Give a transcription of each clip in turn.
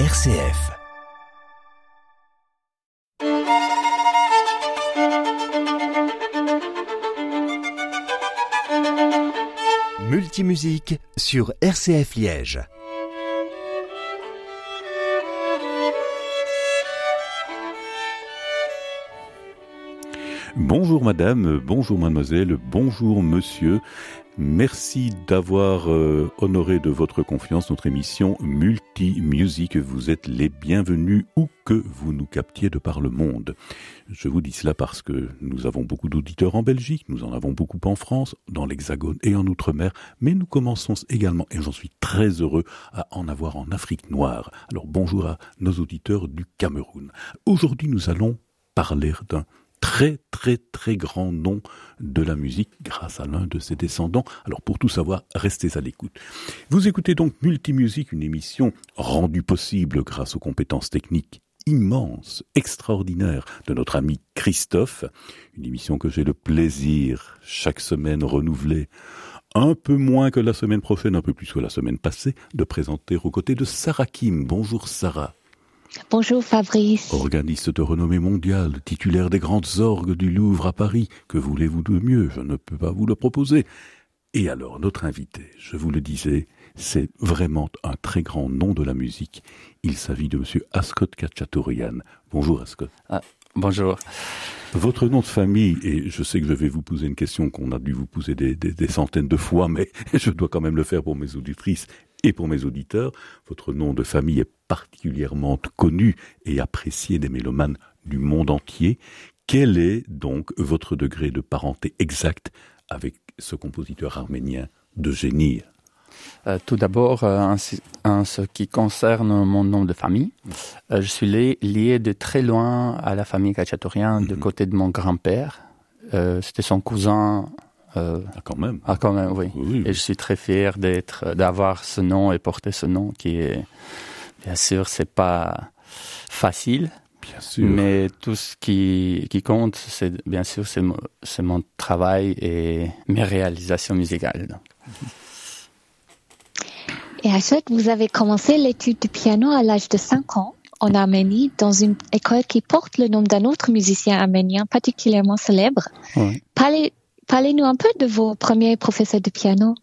RCF. Multimusique sur RCF Liège. Bonjour madame, bonjour mademoiselle, bonjour monsieur. Merci d'avoir euh, honoré de votre confiance notre émission Multi Music. Vous êtes les bienvenus où que vous nous captiez de par le monde. Je vous dis cela parce que nous avons beaucoup d'auditeurs en Belgique, nous en avons beaucoup en France, dans l'Hexagone et en Outre-mer, mais nous commençons également, et j'en suis très heureux, à en avoir en Afrique noire. Alors bonjour à nos auditeurs du Cameroun. Aujourd'hui nous allons parler d'un très très très grand nom de la musique grâce à l'un de ses descendants. Alors pour tout savoir, restez à l'écoute. Vous écoutez donc Multimusique, une émission rendue possible grâce aux compétences techniques immenses, extraordinaires de notre ami Christophe, une émission que j'ai le plaisir chaque semaine renouvelée un peu moins que la semaine prochaine, un peu plus que la semaine passée, de présenter aux côtés de Sarah Kim. Bonjour Sarah. Bonjour Fabrice. Organiste de renommée mondiale, titulaire des grandes orgues du Louvre à Paris, que voulez-vous de mieux? Je ne peux pas vous le proposer. Et alors, notre invité, je vous le disais, c'est vraiment un très grand nom de la musique. Il s'agit de monsieur Ascot Kachatourian. Bonjour Ascot. Ah, bonjour. Votre nom de famille, et je sais que je vais vous poser une question qu'on a dû vous poser des, des, centaines de fois, mais je dois quand même le faire pour mes auditrices et pour mes auditeurs. Votre nom de famille est particulièrement connu et apprécié des mélomanes du monde entier. Quel est donc votre degré de parenté exact avec ce compositeur arménien de génie? Euh, tout d'abord, euh, en, ce qui concerne mon nom de famille, euh, je suis lié, de très loin à la famille Kachaturian, de mhm. côté de mon grand-père. C'était son cousin euh, ah, quand même. Ah, quand même, oui. Et je suis très fier d'être, d'avoir ce nom et porter ce nom qui est, bien sûr, c'est pas facile. Bien sûr. Mais tout ce qui, qui compte, c'est, bien sûr, c'est, c'est mon travail et mes réalisations musicales. Et à ce vous avez commencé l'étude du piano à l'âge de 5 ans en Arménie, dans une école qui porte le nom d'un autre musicien arménien particulièrement célèbre. Oui. Parlez, Parlez-nous un peu de vos premiers professeurs de piano.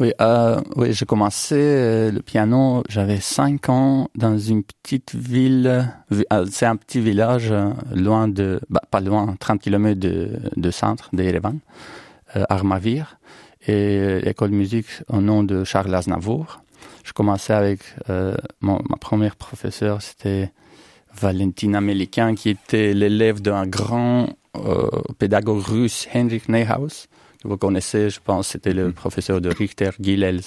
Oui, euh, oui j'ai commencé euh, le piano, j'avais 5 ans dans une petite ville, euh, c'est un petit village loin de, bah, pas loin, 30 km de, centre d'Erevan, euh, Armavir, et l'école musique au nom de Charles Aznavour. Je commençais avec ma première professeure, c'était Valentina Melikian, qui était l'élève d'un grand pédagogue russe Henrik Neuhaus, que vous connaissez, je pense, c'était le mhm. professeur de Richter Gilels.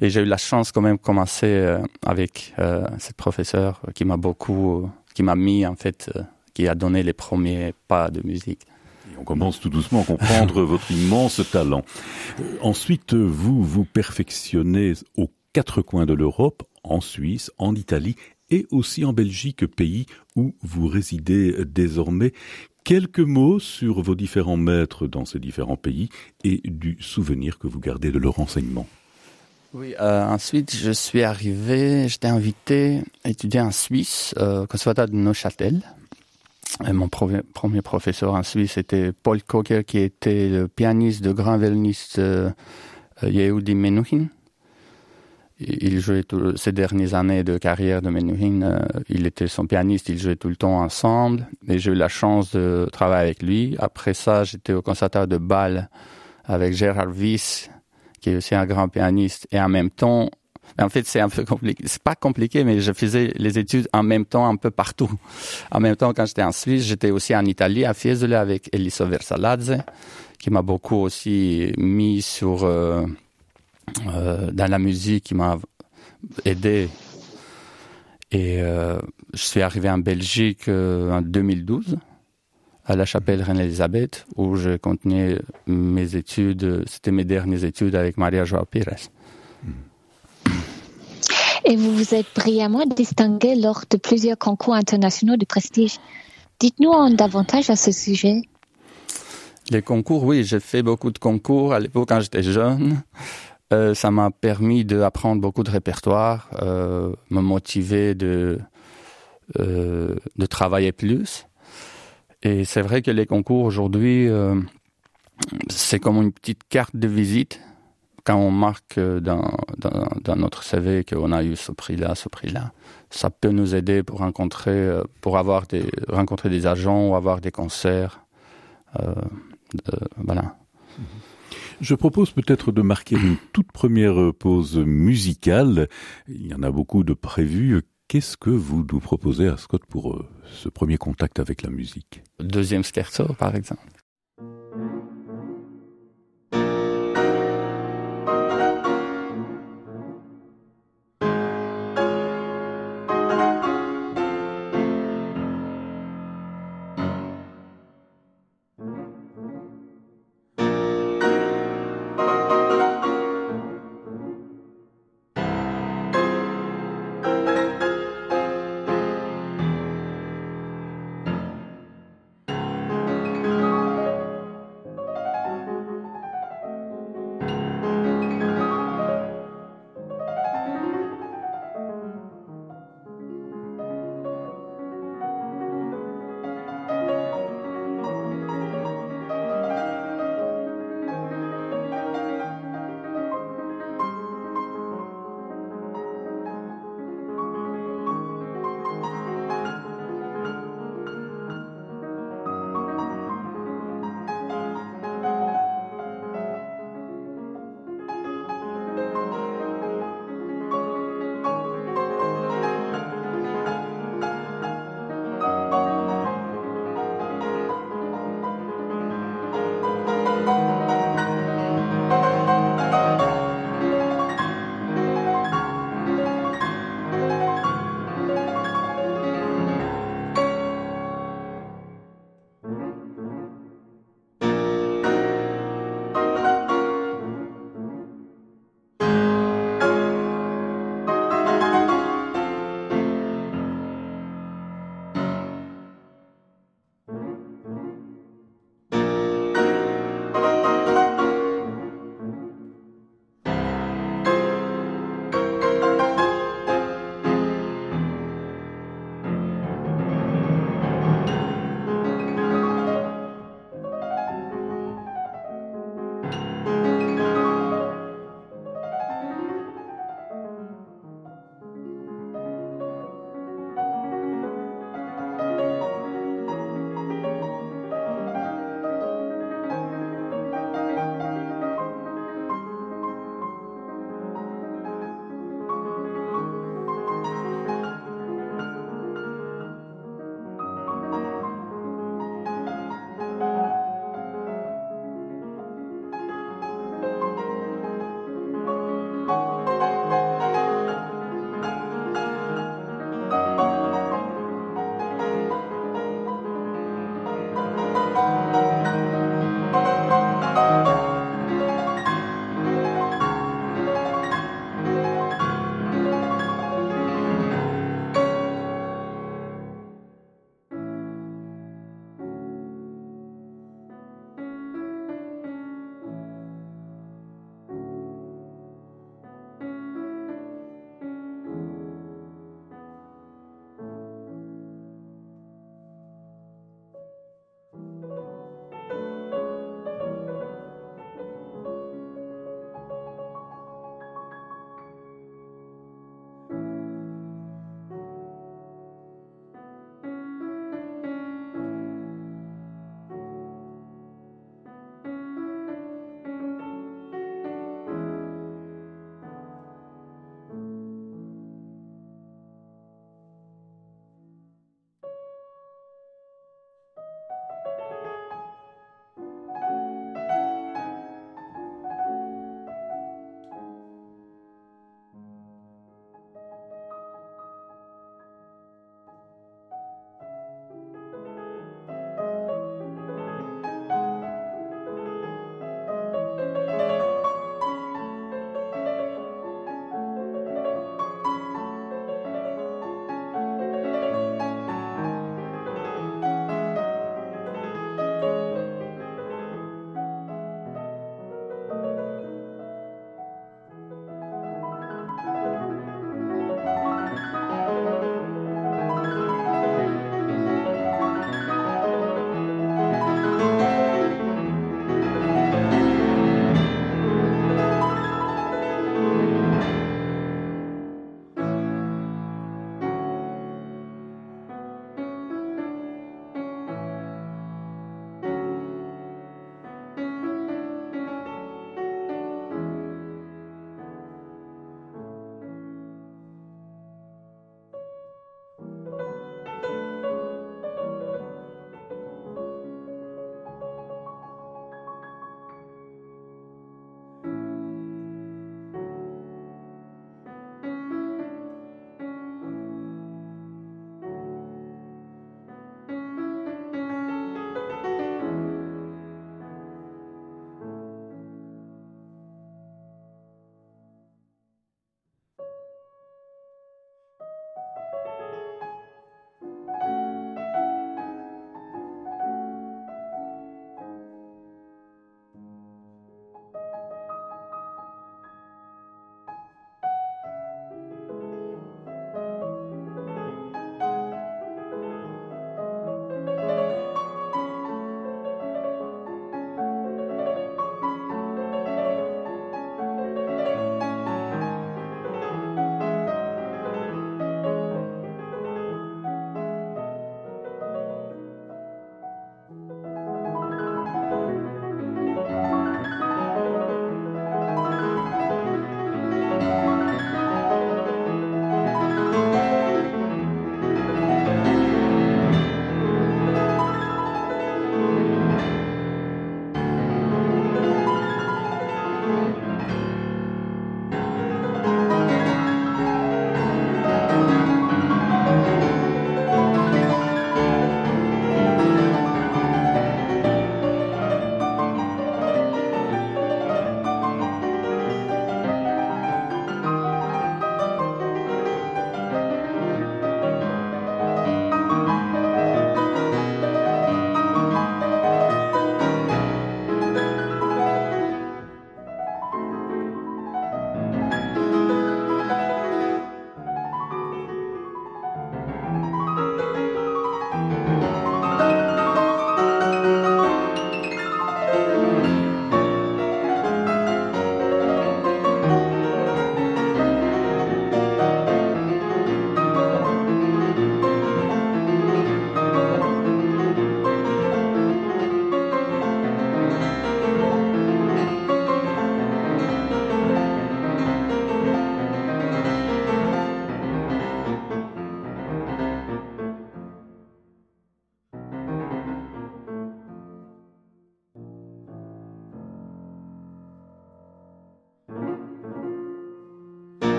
Et j'ai eu la chance quand même de commencer euh, avec euh, cette professeur qui m'a beaucoup, qui m'a mis en fait, qui a donné les premiers pas de musique. Et on commence tout doucement à comprendre votre immense talent. ensuite, vous vous perfectionnez aux quatre coins de l'Europe, en Suisse, en Italie et aussi en Belgique, pays où vous résidez désormais. Quelques mots sur vos différents maîtres dans ces différents pays et du souvenir que vous gardez de leur enseignement. Oui, euh, ensuite je suis arrivé, j'étais invité à étudier en Suisse, euh, Conservatoire de Neuchâtel. Mon premier, professeur en Suisse était Paul Kocher, qui était le pianiste de grand violoniste euh, Yehudi Menuhin il jouait tout, ces dernières années de carrière de Menuhin, euh, il était son pianiste, il jouait tout le temps ensemble. Et j'ai eu la chance de travailler avec lui. Après ça, j'étais au conservatoire de Bâle avec Gérard Wyss, qui est aussi un grand pianiste. Et en même temps, en fait, c'est un peu compliqué. C'est pas compliqué, mais je faisais les études en même temps un peu partout. En même temps, quand j'étais en Suisse, j'étais aussi en Italie, à Fiesole, avec Eliso Versaladze, qui m'a beaucoup aussi mis sur... Euh, dans la musique qui m'a aidé. Et euh, je suis arrivé en Belgique euh, en 2012 à la chapelle Reine-Elisabeth où je continuais mes études, c'était mes dernières études avec Maria Joao Pires. Et vous vous êtes brillamment distingué lors de plusieurs concours internationaux de prestige. Dites-nous en davantage à ce sujet. Les concours, oui, j'ai fait beaucoup de concours à l'époque quand j'étais jeune. Euh, ça m'a permis d'apprendre beaucoup de répertoire, euh, me motiver de, euh, de travailler plus. Et c'est vrai que les concours aujourd'hui, euh, c'est comme une petite carte de visite quand on marque dans, dans, notre CV qu'on a eu ce prix-là, ce prix-là. Ça peut nous aider pour rencontrer, pour avoir des, rencontrer des agents ou avoir des concerts. Voilà. Je propose peut-être de marquer une toute première pause musicale. Il y en a beaucoup de prévues. Qu'est-ce que vous nous proposez à Scott pour euh, ce premier contact avec la musique? Deuxième scherzo, par exemple.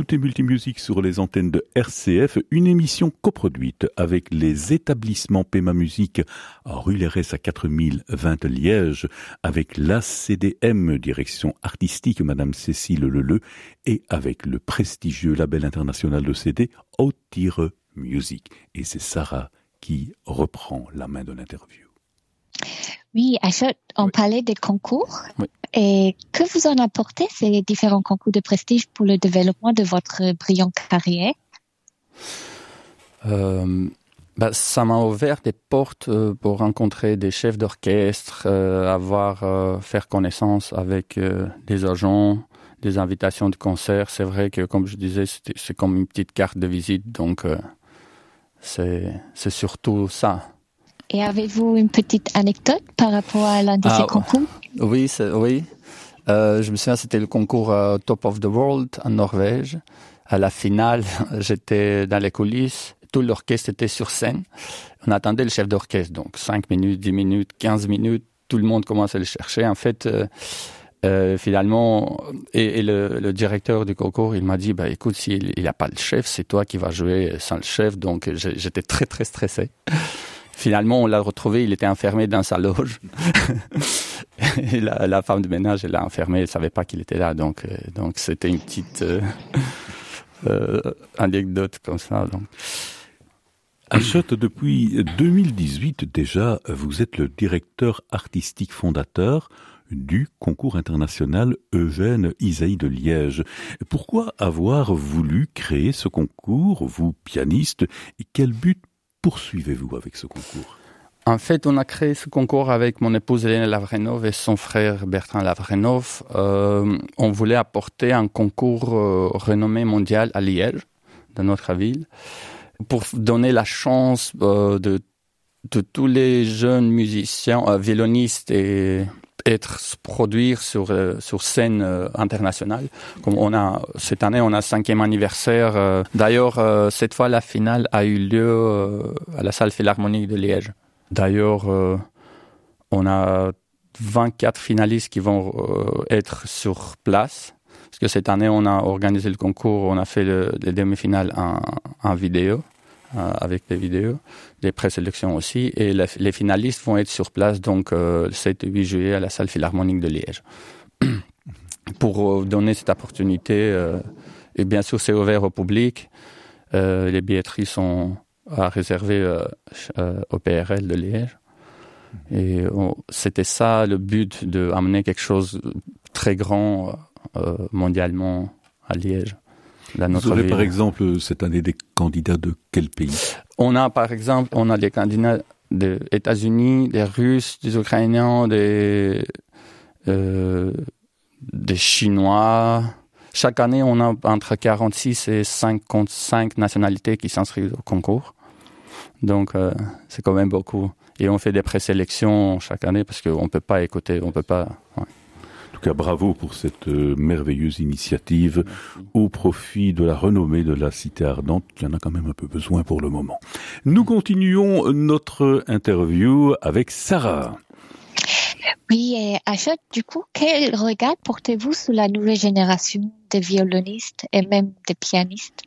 Écoutez Multimusique sur les antennes de RCF, une émission coproduite avec les établissements Pema Musique à rue Lérès à 4020 Liège, avec l'ACDM, direction artistique Madame Cécile Leleu, et avec le prestigieux label international de CD Outire Music. Et c'est Sarah qui reprend la main de l'interview. Oui, Achot, on parlait des concours. Et que vous en apportez ces différents concours de prestige pour le développement de votre brillante carrière? Euh, bah, Ça m'a ouvert des portes euh, pour rencontrer des chefs d'orchestre, euh, avoir faire connaissance avec des agents, des invitations de concert. C'est vrai que, comme je disais, c'est comme une petite carte de visite, donc c'est surtout ça. Et avez-vous une petite anecdote par rapport à l'un de ces ah, concours? Oui, oui. Euh, je me souviens, c'était le concours euh, Top of the World en Norvège. À la finale, j'étais dans les coulisses. Tout l'orchestre était sur scène. On attendait le chef d'orchestre. Donc 5 minutes, 10 minutes, 15 minutes. Tout le monde commençait à le chercher. En fait, euh, finalement, et, le, directeur du concours, il m'a dit, bah écoute, s'il n'y a pas le chef, c'est toi qui vas jouer sans le chef. Donc j'étais très très stressé. Finalement, on l'a retrouvé, il était enfermé dans sa loge. la, femme de ménage, l'a enfermé, elle savait pas qu'il était là. Donc, euh, donc c'était une petite euh, euh, anecdote comme ça. Donc. Depuis 2018 déjà, vous êtes le directeur artistique fondateur du concours international Eugène Isaïe de Liège. Pourquoi avoir voulu créer ce concours, vous pianiste, et quel but poursuivez-vous avec ce concours? En fait, on a créé ce concours avec mon épouse Hélène Lavrenov et son frère Bertrand Lavrenov. Euh, on voulait apporter un concours euh, renommé mondial à Liège, dans notre ville, pour donner la chance euh, de, de tous les jeunes musiciens, violonistes et être produire sur euh, sur scène euh, internationale. Comme on a cette année, on a cinquième anniversaire. Euh, d'ailleurs, cette fois, la finale a eu lieu à la salle philharmonique de Liège. D'ailleurs, on a 24 finalistes qui vont être sur place. Parce que cette année, on a organisé le concours, on a fait le, les demi-finales en, en vidéo. Avec des vidéos, des présélections aussi. Et les finalistes vont être sur place donc euh, le 7 et 8 juillet à la salle philharmonique de Liège. Pour euh, donner cette opportunité, et bien sûr c'est ouvert au public, les billetteries sont à réserver au PRL de Liège. Et c'était ça le but d'amener quelque chose de très grand mondialement à Liège. Vous aurez par exemple cette année des candidats de quel pays? On a par exemple, on a des candidats des États-Unis, des Russes, des Ukrainiens, des euh, des Chinois. Chaque année, on a entre 46 et 55 nationalités qui s'inscrivent au concours. Donc, euh, c'est quand même beaucoup. Et on fait des présélections chaque année parce qu'on ne peut pas écouter, on peut pas. Cas, bravo pour cette euh, merveilleuse initiative au profit de la renommée de la cité ardente, qui en a quand même un peu besoin pour le moment. Nous continuons notre interview avec Sarah. Oui, et Achat, du coup, quel regard portez-vous sur la nouvelle génération de violonistes et même de pianistes?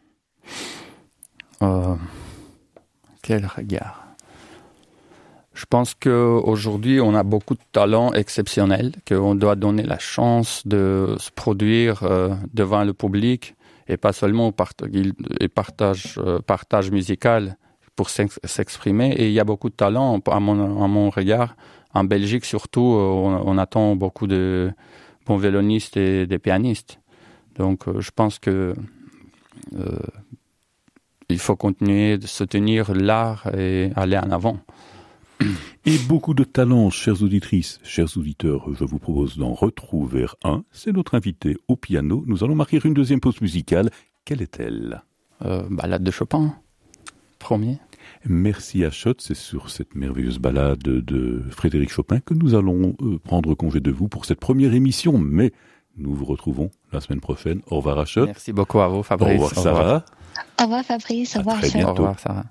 Euh, Quel regard? Je pense qu'aujourd'hui, on a beaucoup de talents exceptionnels, qu'on doit donner la chance de se produire euh, devant le public et pas seulement euh, partage musical pour s'exprimer. Et il y a beaucoup de talents, à mon, à mon regard. En Belgique, surtout, euh, on, attend beaucoup de bons violonistes et des pianistes. Donc, je pense que il faut continuer de soutenir l'art et aller en avant. Et beaucoup de talents, chères auditrices, chers auditeurs, je vous propose d'en retrouver un. C'est notre invité au piano. Nous allons marquer une deuxième pause musicale. Quelle est-elle? Euh, Balade de Chopin, premier. Merci à Schott, c'est sur cette merveilleuse balade de Frédéric Chopin que nous allons euh, prendre congé de vous pour cette première émission, mais nous vous retrouvons la semaine prochaine. Au revoir à Merci beaucoup à vous Fabrice. Au revoir Sarah. Au revoir Fabrice, au revoir Au revoir Sarah.